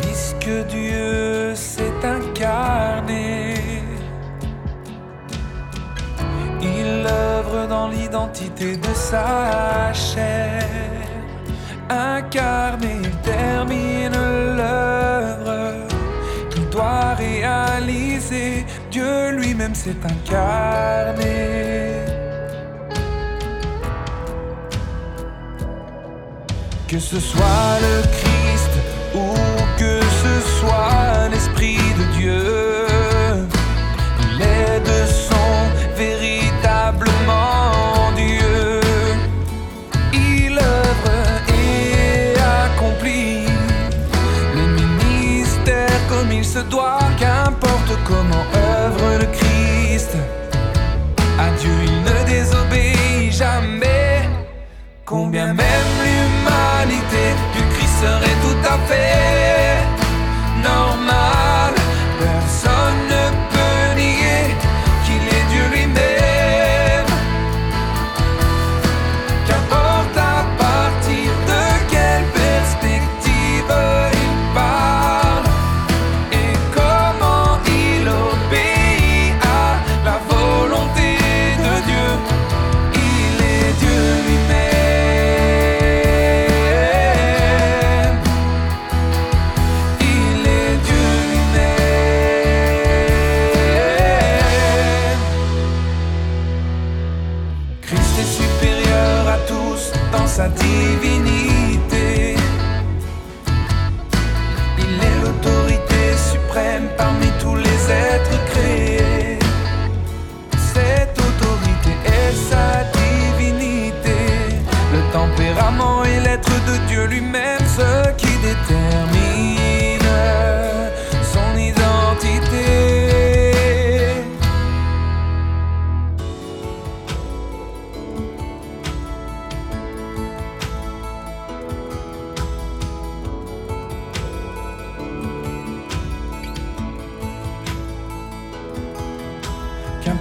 Puisque Dieu s'est incarné, il œuvre dans l'identité de sa chair. Incarné, il termine l'œuvre qu'il doit réaliser. Dieu lui-même s'est incarné. Que ce soit le Christ comment sa divinité. Il est l'autorité suprême parmi tous les êtres créés. Cette autorité est sa divinité, le tempérament et l'être de Dieu lui-même, ce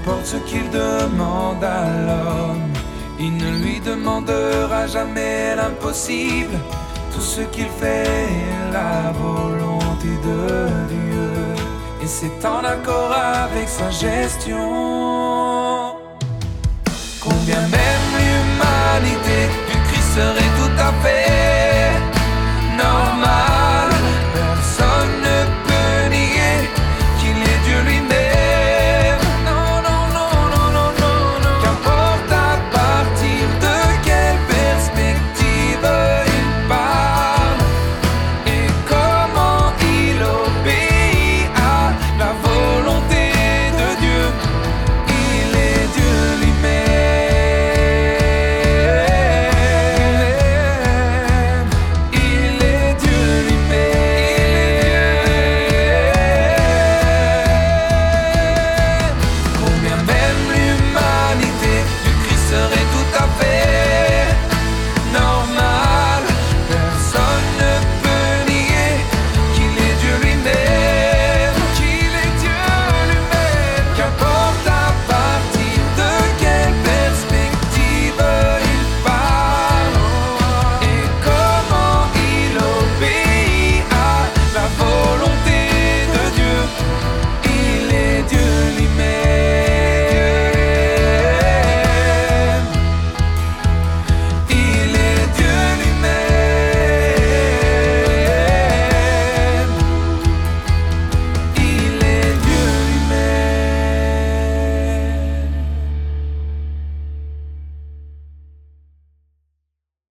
Qu'importe ce qu'il demande à l'homme, il ne lui demandera jamais l'impossible. Tout ce qu'il fait est la volonté de Dieu. Et c'est en accord avec sa gestion. Combien même